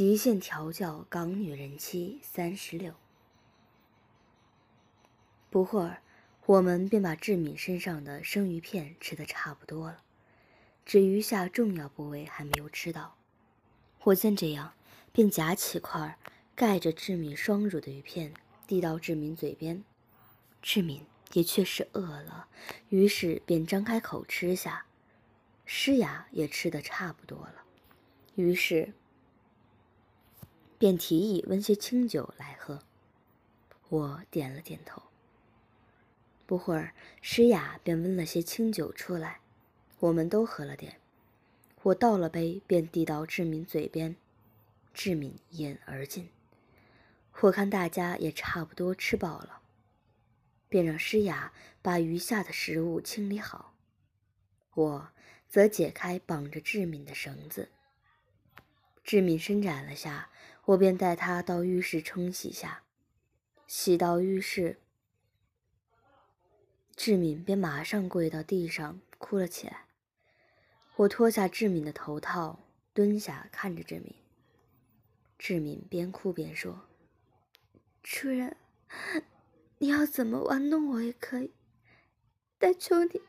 极限调教港女人妻三十六。不会儿，我们便把志敏身上的生鱼片吃得差不多了，只余下重要部位还没有吃到。我见这样，便夹起块盖着志敏双乳的鱼片，递到志敏嘴边。志敏也确实饿了，于是便张开口吃下。诗雅也吃得差不多了，于是。便提议温些清酒来喝，我点了点头。不会儿，诗雅便温了些清酒出来，我们都喝了点。我倒了杯，便递到志敏嘴边，志敏一饮而尽。我看大家也差不多吃饱了，便让诗雅把余下的食物清理好，我则解开绑着志敏的绳子。志敏伸展了下。我便带他到浴室冲洗下，洗到浴室，志敏便马上跪到地上哭了起来。我脱下志敏的头套，蹲下看着志敏。志敏边哭边说：“主人，你要怎么玩弄我也可以，但求你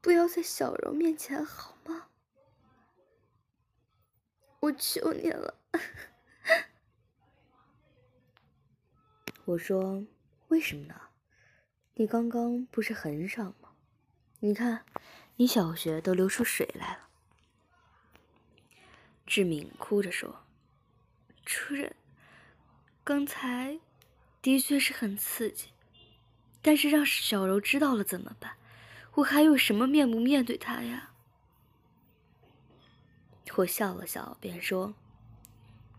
不要在小柔面前好吗？我求你了。”我说：“为什么呢？你刚刚不是很爽吗？你看，你小穴都流出水来了。”志敏哭着说：“主任，刚才的确是很刺激，但是让小柔知道了怎么办？我还有什么面目面对她呀？”我笑了笑，便说：“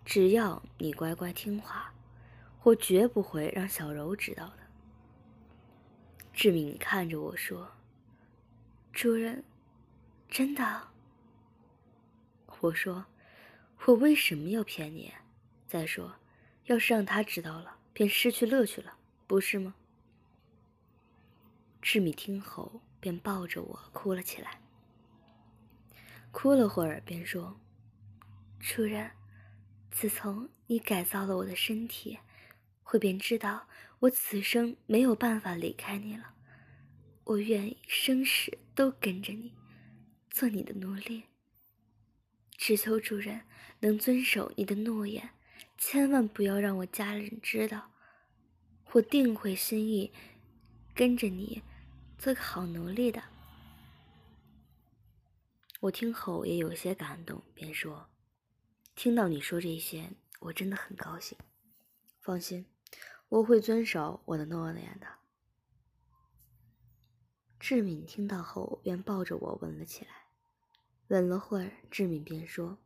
只要你乖乖听话。”我绝不会让小柔知道的。志敏看着我说：“主人，真的？”我说：“我为什么要骗你？再说，要是让他知道了，便失去乐趣了，不是吗？”志敏听后，便抱着我哭了起来。哭了会儿，便说：“主人，自从你改造了我的身体。”会便知道我此生没有办法离开你了，我愿意生死都跟着你，做你的奴隶。只求主人能遵守你的诺言，千万不要让我家人知道，我定会心意跟着你，做个好奴隶的。我听后也有些感动，便说：“听到你说这些，我真的很高兴。放心。”我会遵守我的诺言的。志敏听到后，便抱着我吻了起来。吻了会儿，志敏便说：“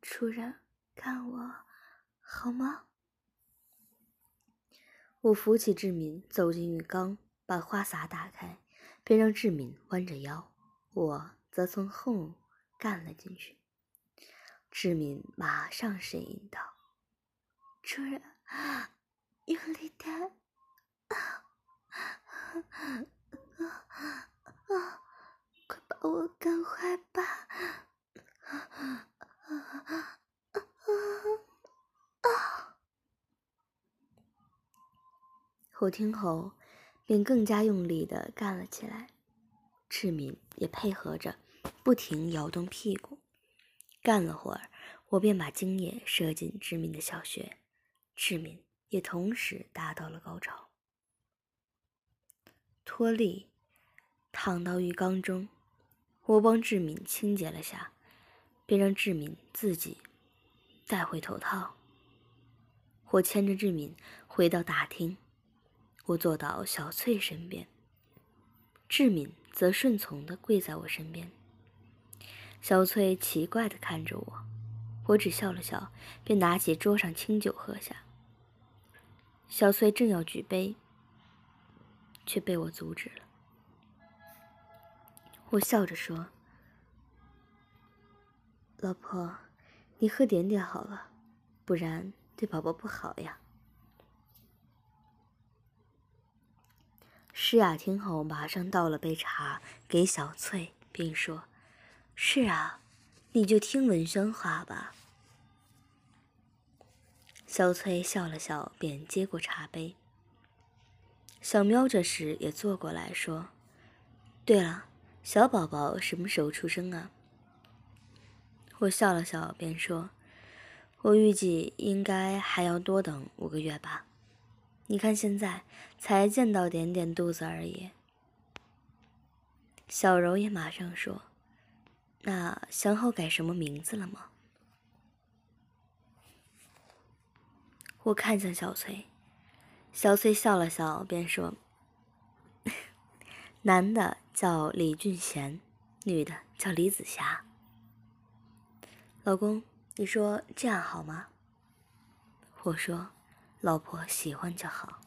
主人，看我好吗？”我扶起志敏，走进浴缸，把花洒打开，便让志敏弯着腰，我则从后干了进去。志敏马上呻吟道：“主人。”用力点，啊啊啊！快把我干坏吧！啊啊啊啊！我听后，便更加用力的干了起来。志敏也配合着，不停摇动屁股。干了会儿，我便把精液射进志敏的小穴。志敏。也同时达到了高潮。脱力，躺到浴缸中，我帮志敏清洁了下，便让志敏自己戴回头套。我牵着志敏回到大厅，我坐到小翠身边，志敏则顺从地跪在我身边。小翠奇怪地看着我，我只笑了笑，便拿起桌上清酒喝下。小翠正要举杯，却被我阻止了。我笑着说：“老婆，你喝点点好了，不然对宝宝不好呀。”诗雅听后，马上倒了杯茶给小翠，并说：“是啊，你就听文轩话吧。”小翠笑了笑，便接过茶杯。小喵这时也坐过来说：“对了，小宝宝什么时候出生啊？”我笑了笑，便说：“我预计应该还要多等五个月吧。你看现在才见到点点肚子而已。”小柔也马上说：“那想好改什么名字了吗？”我看向小翠，小翠笑了笑，便说：“ 男的叫李俊贤，女的叫李子霞。老公，你说这样好吗？”我说：“老婆喜欢就好。”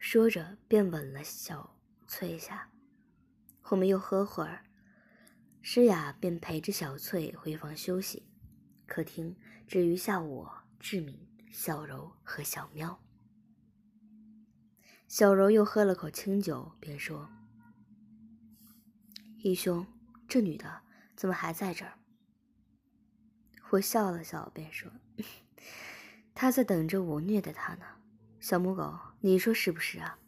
说着，便吻了小翠下。我们又喝会儿，诗雅便陪着小翠回房休息。客厅只余下我、志敏、小柔和小喵。小柔又喝了口清酒，便说：“义兄，这女的怎么还在这儿？”我笑了笑，便说：“ 她在等着我虐待她呢。”小母狗，你说是不是啊？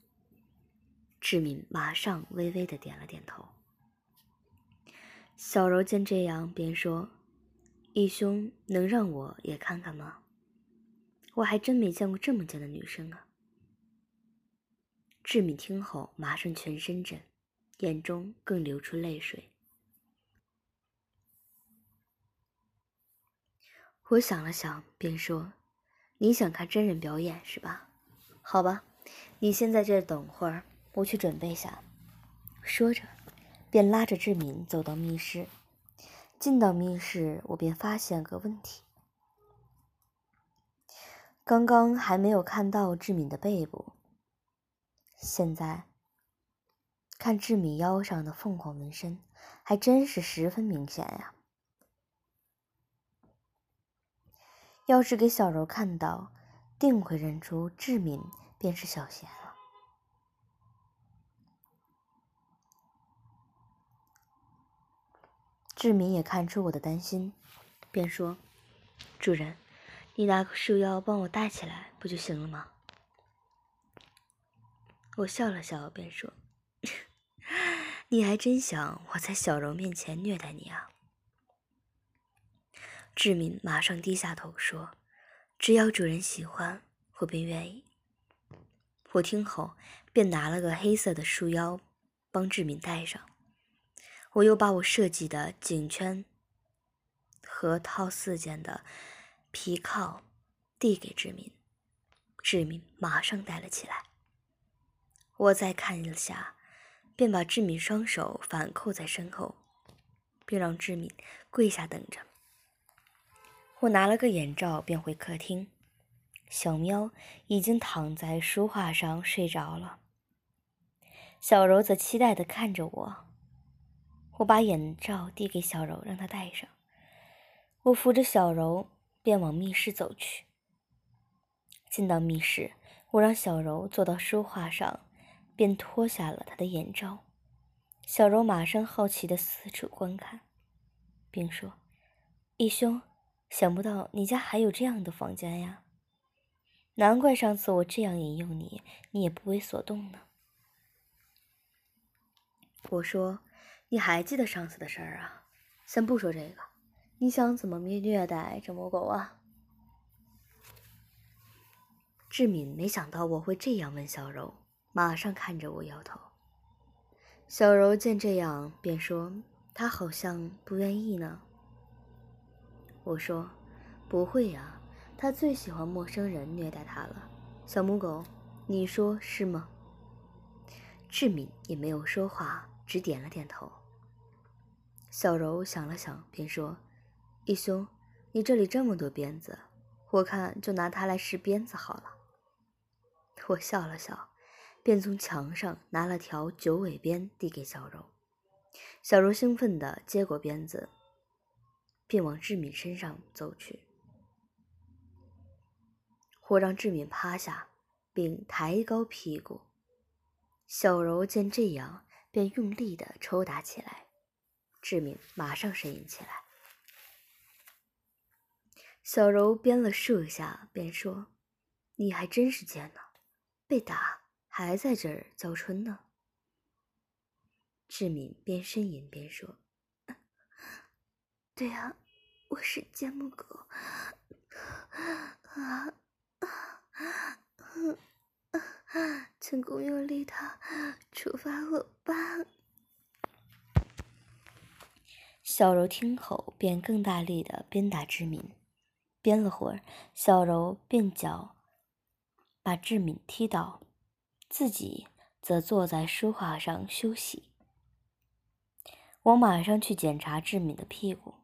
志敏马上微微的点了点头。小柔见这样，便说：“义兄，能让我也看看吗？我还真没见过这么贱的女生啊。”志敏听后，马上全身震，眼中更流出泪水。我想了想，便说：“你想看真人表演是吧？”好吧，你先在这等会儿，我去准备下。说着，便拉着志敏走到密室。进到密室，我便发现个问题：刚刚还没有看到志敏的背部，现在看志敏腰上的凤凰纹身，还真是十分明显呀。要是给小柔看到，定会认出志敏便是小贤了。志敏也看出我的担心，便说：“主人，你拿个束腰帮我戴起来不就行了吗？”我笑了笑，便说：“ 你还真想我在小柔面前虐待你啊？”志敏马上低下头说。只要主人喜欢，我便愿意。我听后，便拿了个黑色的束腰，帮志敏戴上。我又把我设计的颈圈和套四件的皮铐递给志敏，志敏马上戴了起来。我再看了下，便把志敏双手反扣在身后，并让志敏跪下等着。我拿了个眼罩，便回客厅。小喵已经躺在书画上睡着了。小柔则期待地看着我。我把眼罩递给小柔，让她戴上。我扶着小柔，便往密室走去。进到密室，我让小柔坐到书画上，便脱下了她的眼罩。小柔马上好奇地四处观看，并说：“义兄。”想不到你家还有这样的房间呀！难怪上次我这样引诱你，你也不为所动呢。我说，你还记得上次的事儿啊？先不说这个，你想怎么虐虐待这母狗啊？志敏没想到我会这样问小柔，马上看着我摇头。小柔见这样，便说：“她好像不愿意呢。”我说：“不会呀，他最喜欢陌生人虐待他了。”小母狗，你说是吗？志敏也没有说话，只点了点头。小柔想了想，便说：“义兄，你这里这么多鞭子，我看就拿它来试鞭子好了。”我笑了笑，便从墙上拿了条九尾鞭递给小柔。小柔兴奋地接过鞭子。便往志敏身上走去。我让志敏趴下，并抬高屁股，小柔见这样，便用力的抽打起来。志敏马上呻吟起来。小柔编了数下，便说：“你还真是贱呢，被打还在这儿叫春呢。”志敏边呻吟边说：“ 对呀，我是贱母狗，啊啊，请公用力的处罚我吧。”小柔听后，便更大力的鞭打志敏。鞭了会儿，小柔便脚把志敏踢倒，自己则坐在书画上休息。我马上去检查志敏的屁股，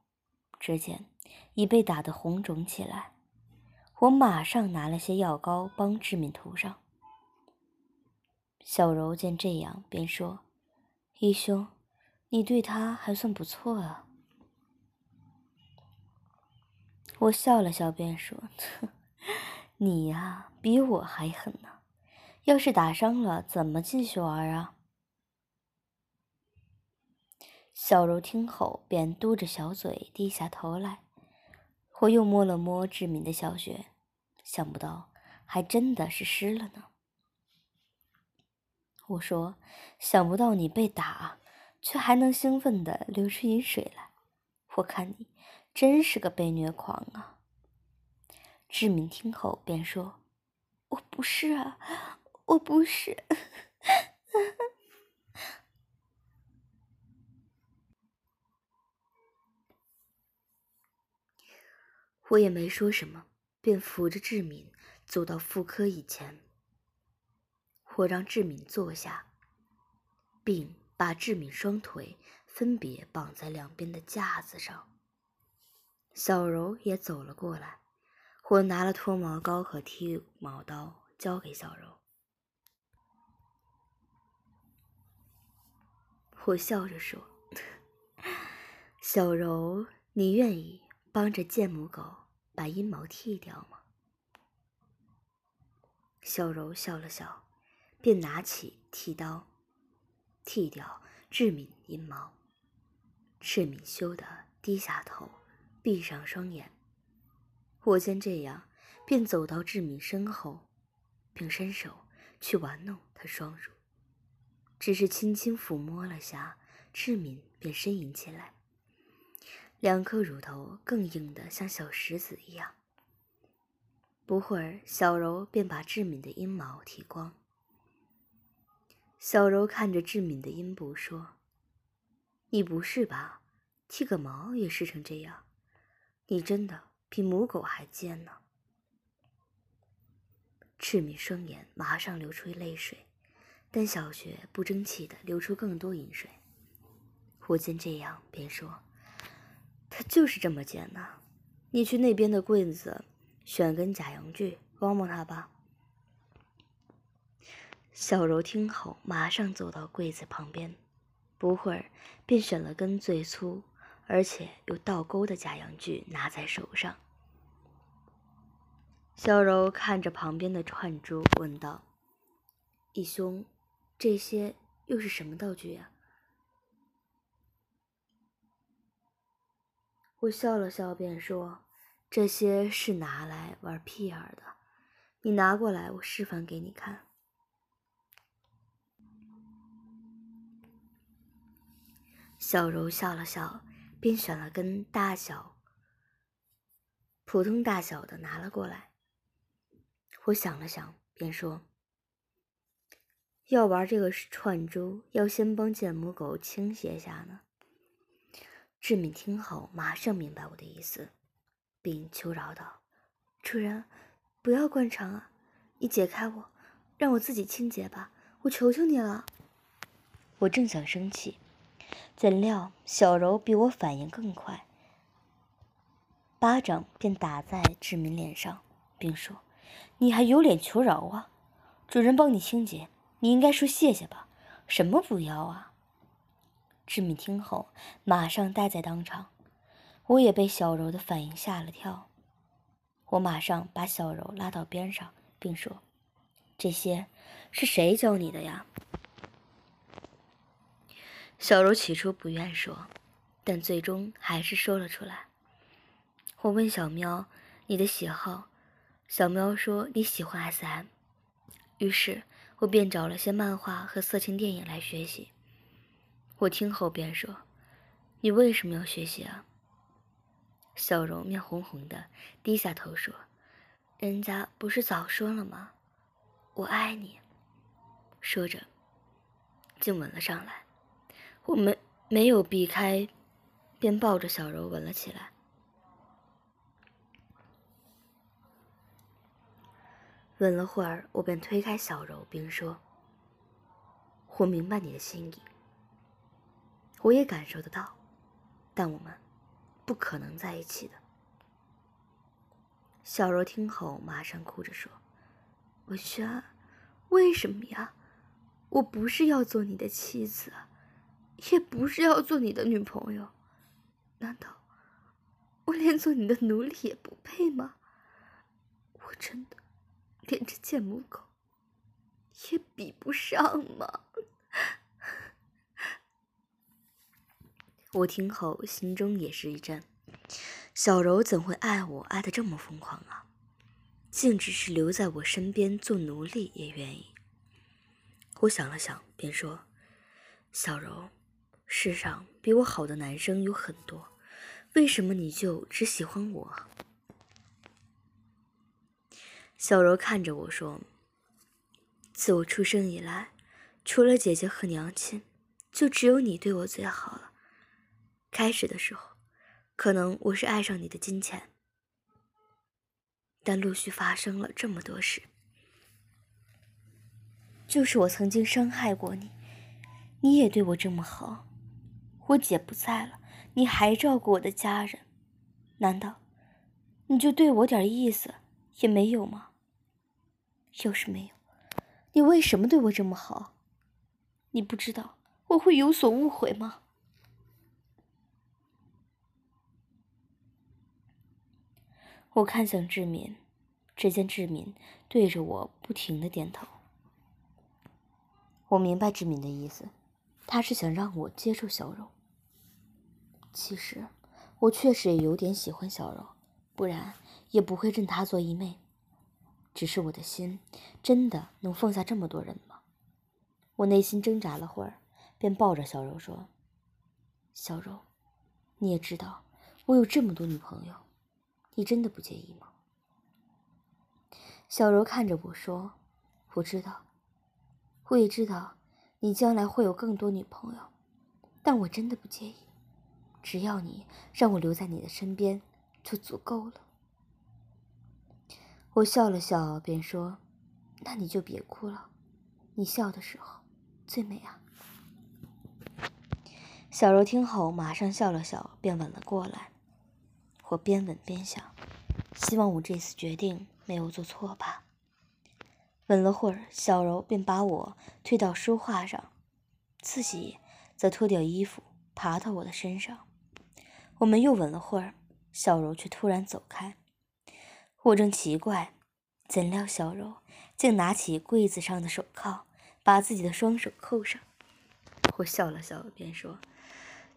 只见已被打得红肿起来。我马上拿了些药膏帮志敏涂上。小柔见这样，便说：“义兄。”你对他还算不错啊！我笑了笑，便说：“ 你呀，比我还狠呢。要是打伤了，怎么继续玩啊？”小柔听后，便嘟着小嘴，低下头来。我又摸了摸志敏的小穴，想不到还真的是湿了呢。我说：“想不到你被打。”却还能兴奋地流出饮水来，我看你真是个被虐狂啊！志敏听后便说：“我不是啊，我不是。”我也没说什么，便扶着志敏走到妇科椅前，我让志敏坐下，并。把志敏双腿分别绑在两边的架子上。小柔也走了过来，我拿了脱毛膏和剃毛刀交给小柔。我笑着说：“ 小柔，你愿意帮着贱母狗把阴毛剃掉吗？”小柔笑了笑，便拿起剃刀。剃掉志敏阴毛，志敏羞得低下头，闭上双眼。我见这样，便走到志敏身后，并伸手去玩弄她双乳，只是轻轻抚摸了下，志敏便呻吟起来，两颗乳头更硬得像小石子一样。不会儿，小柔便把志敏的阴毛剃光。小柔看着志敏的阴部说：“你不是吧？剃个毛也湿成这样，你真的比母狗还贱呢。”志敏双眼马上流出泪水，但小雪不争气的流出更多饮水。我见这样，便说：“他就是这么贱呢。你去那边的柜子选根假阳具，帮帮他吧。”小柔听后，马上走到柜子旁边，不会儿便选了根最粗而且有倒钩的假阳具拿在手上。小柔看着旁边的串珠，问道：“义兄，这些又是什么道具呀？”我笑了笑，便说：“这些是拿来玩屁眼的，你拿过来，我示范给你看。”小柔笑了笑，便选了根大小、普通大小的拿了过来。我想了想，便说：“要玩这个串珠，要先帮贱母狗倾斜下呢。”志敏听后，马上明白我的意思，并求饶道：“主人，不要灌肠啊！你解开我，让我自己清洁吧，我求求你了。”我正想生气。怎料小柔比我反应更快，巴掌便打在志敏脸上，并说：“你还有脸求饶啊？主人帮你清洁，你应该说谢谢吧？什么不要啊？”志敏听后马上呆在当场，我也被小柔的反应吓了跳。我马上把小柔拉到边上，并说：“这些是谁教你的呀？”小柔起初不愿说，但最终还是说了出来。我问小喵：“你的喜好？”小喵说：“你喜欢 S.M。”于是我便找了些漫画和色情电影来学习。我听后便说：“你为什么要学习啊？”小柔面红红的，低下头说：“人家不是早说了吗？我爱你。”说着，竟吻了上来。我们没有避开，便抱着小柔吻了起来。吻了会儿，我便推开小柔，并说：“我明白你的心意，我也感受得到，但我们不可能在一起的。”小柔听后，马上哭着说：“文轩，为什么呀？我不是要做你的妻子，也不是要做你的女朋友，难道我连做你的奴隶也不配吗？我真的……”连这贱母狗也比不上吗？我听后心中也是一震，小柔怎会爱我爱的这么疯狂啊？竟只是留在我身边做奴隶也愿意。我想了想，便说：“小柔，世上比我好的男生有很多，为什么你就只喜欢我？”小柔看着我说：“自我出生以来，除了姐姐和娘亲，就只有你对我最好了。开始的时候，可能我是爱上你的金钱，但陆续发生了这么多事，就是我曾经伤害过你，你也对我这么好。我姐不在了，你还照顾我的家人，难道你就对我点意思也没有吗？”要是没有，你为什么对我这么好？你不知道我会有所误会吗？我看向志敏，只见志敏对着我不停的点头。我明白志敏的意思，他是想让我接受小柔。其实我确实也有点喜欢小柔，不然也不会认她做义妹。只是我的心真的能放下这么多人吗？我内心挣扎了会儿，便抱着小柔说：“小柔，你也知道我有这么多女朋友，你真的不介意吗？”小柔看着我说：“我知道，我也知道你将来会有更多女朋友，但我真的不介意，只要你让我留在你的身边就足够了。”我笑了笑，便说：“那你就别哭了，你笑的时候最美啊。”小柔听后马上笑了笑，便吻了过来。我边吻边想，希望我这次决定没有做错吧。吻了会儿，小柔便把我推到书画上，自己则脱掉衣服爬到我的身上。我们又吻了会儿，小柔却突然走开。我正奇怪，怎料小柔竟拿起柜子上的手铐，把自己的双手扣上。我笑了笑，便说：“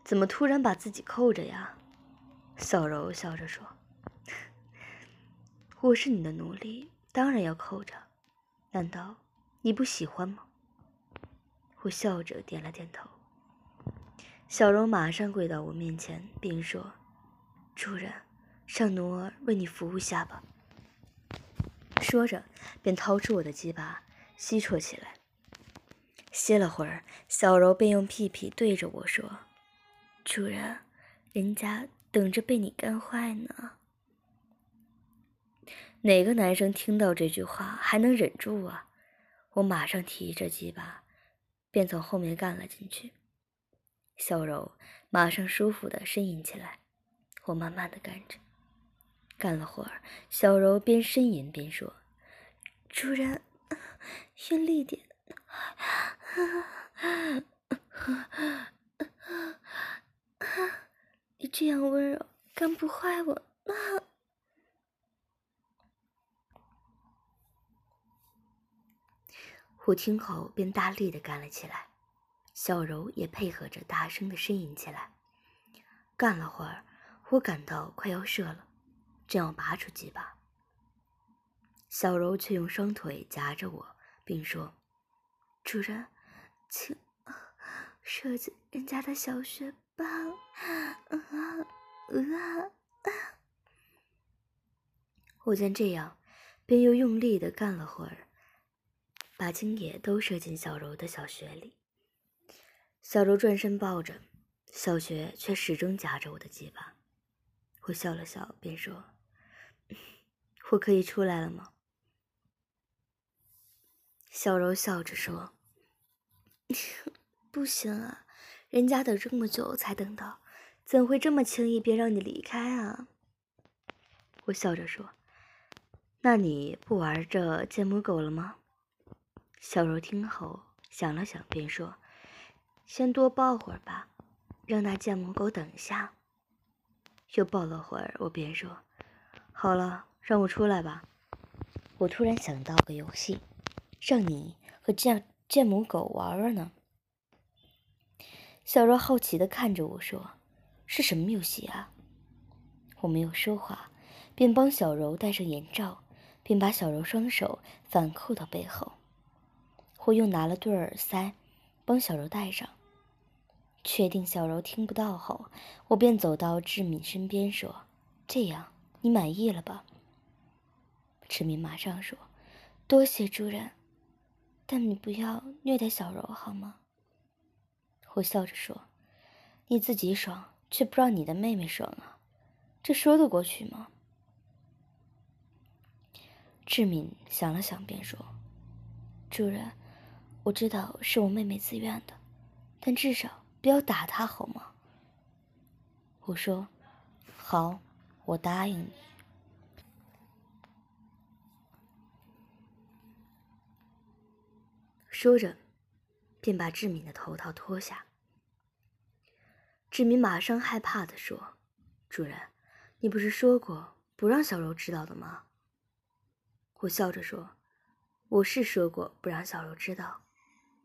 怎么突然把自己扣着呀？”小柔笑着说：“我是你的奴隶，当然要扣着。难道你不喜欢吗？”我笑着点了点头。小柔马上跪到我面前，并说：“主人，让奴儿为你服务下吧。”说着，便掏出我的鸡巴吸啜起来。歇了会儿，小柔便用屁屁对着我说：“主人，人家等着被你干坏呢。”哪个男生听到这句话还能忍住啊？我马上提着鸡巴，便从后面干了进去。小柔马上舒服的呻吟起来，我慢慢的干着。干了会儿，小柔边呻吟边说：“主人，用力点，你这样温柔，干不坏我。”我听后便大力的干了起来，小柔也配合着大声的呻吟起来。干了会儿，我感到快要射了，正要拔出几把，小柔却用双腿夹着我，并说：“主人，请射进人家的小穴吧。”啊啊！我见这样，便又用力的干了会儿，把精液都射进小柔的小穴里。小柔转身抱着。小雪却始终夹着我的鸡巴，我笑了笑，便说：“ 我可以出来了吗？”小柔笑着说：“ 不行啊，人家等这么久才等到，怎会这么轻易便让你离开啊？”我笑着说：“那你不玩这贱母狗了吗？”小柔听后想了想，便说：“先多抱会儿吧。”让那贱母狗等一下。又抱了会儿，我便说：“好了，让我出来吧。”我突然想到个游戏，让你和贱贱母狗玩玩呢。小柔好奇的看着我说：“是什么游戏啊？”我没有说话，便帮小柔戴上眼罩，并把小柔双手反扣到背后。我又拿了对耳塞，帮小柔戴上。确定小柔听不到后，我便走到志敏身边说：“这样你满意了吧？”志敏马上说：“多谢主人，但你不要虐待小柔好吗？”我笑着说：“你自己爽，却不让你的妹妹爽啊，这说得过去吗？”志敏想了想，便说：“主人，我知道是我妹妹自愿的，但至少……”不要打她好吗？我说：“好，我答应你。”说着，便把志敏的头套脱下。志敏马上害怕的说：“主人，你不是说过不让小柔知道的吗？”我笑着说：“我是说过不让小柔知道，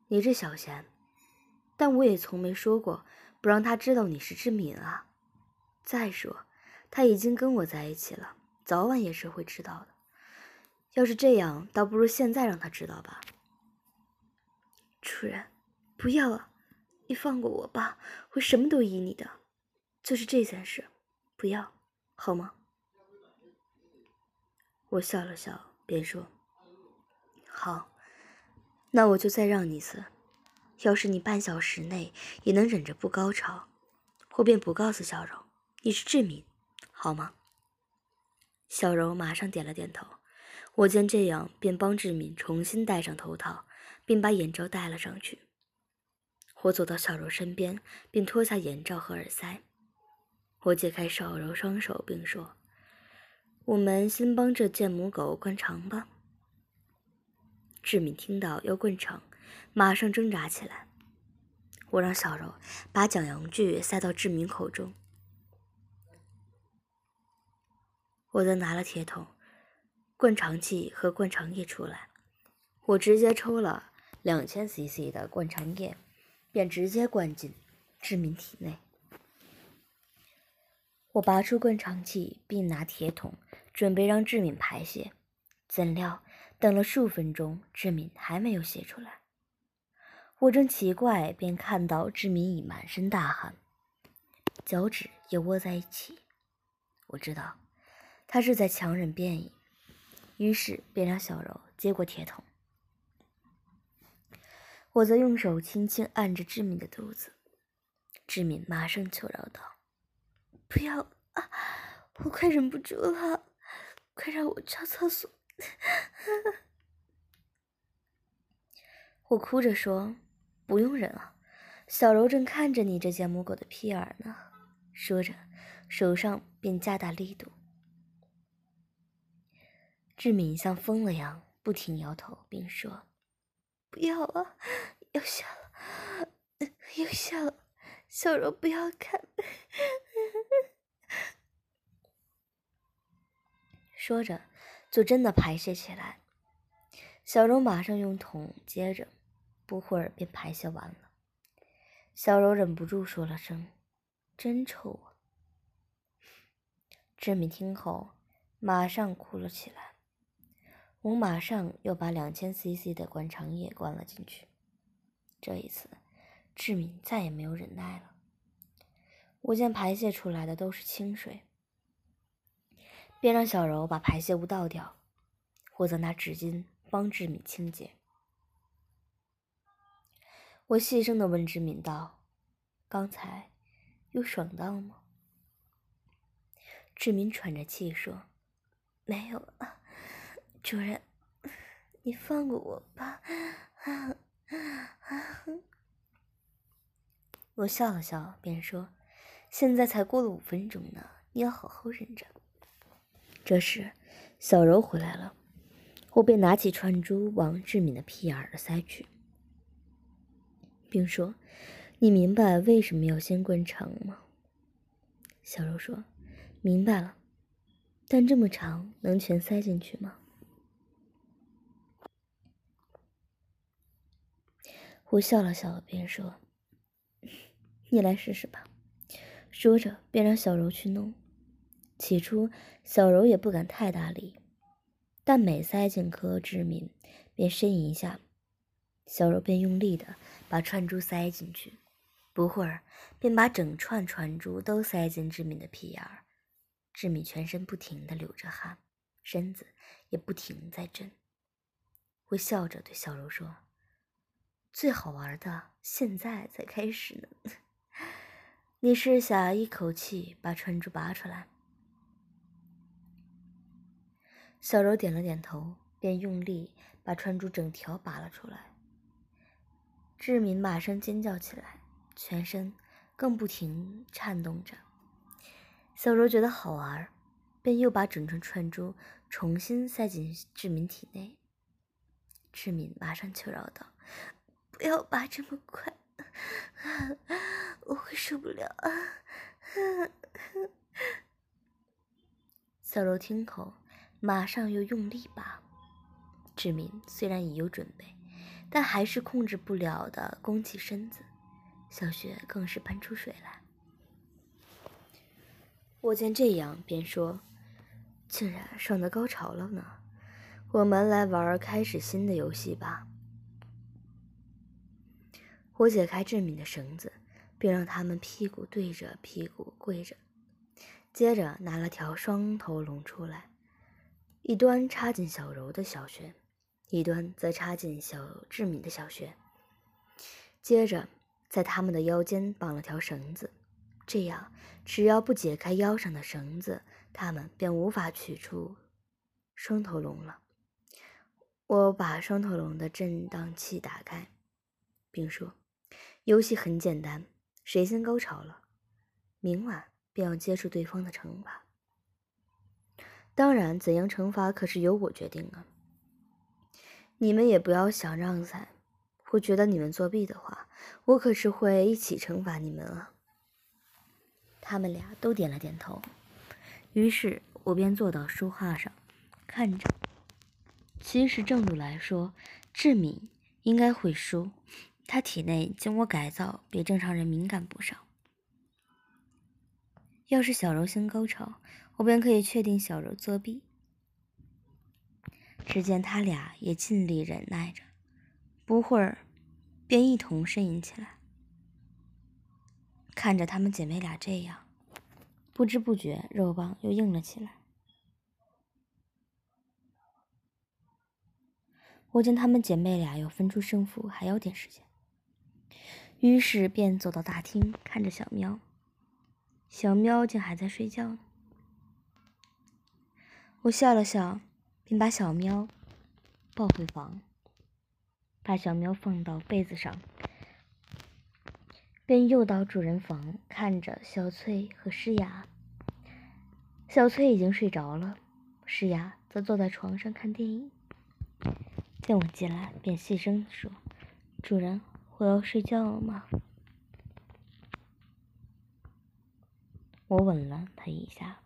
你这小贤。”但我也从没说过不让他知道你是志敏啊。再说，他已经跟我在一起了，早晚也是会知道的。要是这样，倒不如现在让他知道吧。主人，不要啊！你放过我吧，我什么都依你的，就是这件事，不要，好吗？我笑了笑，便说：“好，那我就再让你一次。”要是你半小时内也能忍着不高潮，我便不告诉小柔你是志敏，好吗？小柔马上点了点头。我见这样，便帮志敏重新戴上头套，并把眼罩戴了上去。我走到小柔身边，并脱下眼罩和耳塞。我解开小柔双手，并说：“我们先帮这贱母狗灌肠吧。”志敏听到要灌肠。马上挣扎起来。我让小柔把蒋阳具塞到志敏口中，我则拿了铁桶、灌肠器和灌肠液出来。我直接抽了两千 CC 的灌肠液，便直接灌进志敏体内。我拔出灌肠器，并拿铁桶准备让志敏排泄，怎料等了数分钟，志敏还没有写出来。我正奇怪，便看到志敏已满身大汗，脚趾也窝在一起。我知道他是在强忍便意，于是便让小柔接过铁桶。我则用手轻轻按着志敏的肚子，志敏马上求饶道：“不要啊，我快忍不住了，快让我上厕所。” 我哭着说。不用忍了，小柔正看着你这贱母狗的屁眼呢。说着，手上便加大力度。志敏像疯了样，不停摇头，并说：“不要啊，要下了，要下了，小柔不要看。”说着，就真的排泄起来。小柔马上用桶接着。不会儿便排泄完了，小柔忍不住说了声：“真臭啊！”志敏听后，马上哭了起来。我马上又把两千 CC 的灌肠液灌了进去。这一次，志敏再也没有忍耐了。我见排泄出来的都是清水，便让小柔把排泄物倒掉，或者拿纸巾帮志敏清洁。我细声的问志敏道：“刚才有爽到吗？”志敏喘着气说：“没有啊，主人，你放过我吧。”我笑了笑，便说：“现在才过了五分钟呢，你要好好忍着。”这时，小柔回来了，我便拿起串珠往志敏的屁眼儿塞去。并说：“你明白为什么要先灌肠吗？”小柔说：“明白了，但这么长，能全塞进去吗？”我笑了笑，便说：“你来试试吧。”说着，便让小柔去弄。起初，小柔也不敢太大力，但每塞进颗志敏，便呻吟一下，小柔便用力的。把串珠塞进去，不会儿便把整串串珠都塞进志敏的屁眼儿。志敏全身不停的流着汗，身子也不停在震。我笑着对小柔说：“最好玩的现在才开始呢，你试下一口气把串珠拔出来。”小柔点了点头，便用力把串珠整条拔了出来。志敏马上尖叫起来，全身更不停颤动着。小柔觉得好玩，便又把整串串珠重新塞进志敏体内。志敏马上求饶道：“不要拔这么快，我会受不了。”小柔听后，马上又用力拔。志敏虽然已有准备。但还是控制不了的，弓起身子，小雪更是喷出水来。我见这样，便说：“竟然上到高潮了呢，我们来玩开始新的游戏吧。”我解开志敏的绳子，并让他们屁股对着屁股跪着，接着拿了条双头龙出来，一端插进小柔的小穴。一端则插进小志敏的小穴，接着在他们的腰间绑了条绳子，这样只要不解开腰上的绳子，他们便无法取出双头龙了。我把双头龙的震荡器打开，并说：“游戏很简单，谁先高潮了，明晚便要接受对方的惩罚。当然，怎样惩罚可是由我决定啊。”你们也不要想让赛，我觉得你们作弊的话，我可是会一起惩罚你们啊。他们俩都点了点头，于是我便坐到书画上，看着。其实正路来说，志敏应该会输，他体内经过改造，比正常人敏感不少。要是小柔先高潮，我便可以确定小柔作弊。只见他俩也尽力忍耐着，不会儿，便一同呻吟起来。看着她们姐妹俩这样，不知不觉肉棒又硬了起来。我见她们姐妹俩要分出胜负还要点时间，于是便走到大厅，看着小喵。小喵竟还在睡觉呢。我笑了笑。便把小喵抱回房，把小喵放到被子上，便又到主人房看着小翠和诗雅。小翠已经睡着了，诗雅则坐在床上看电影。见我进来，便细声说：“主人，我要睡觉了吗？”我吻了他一下。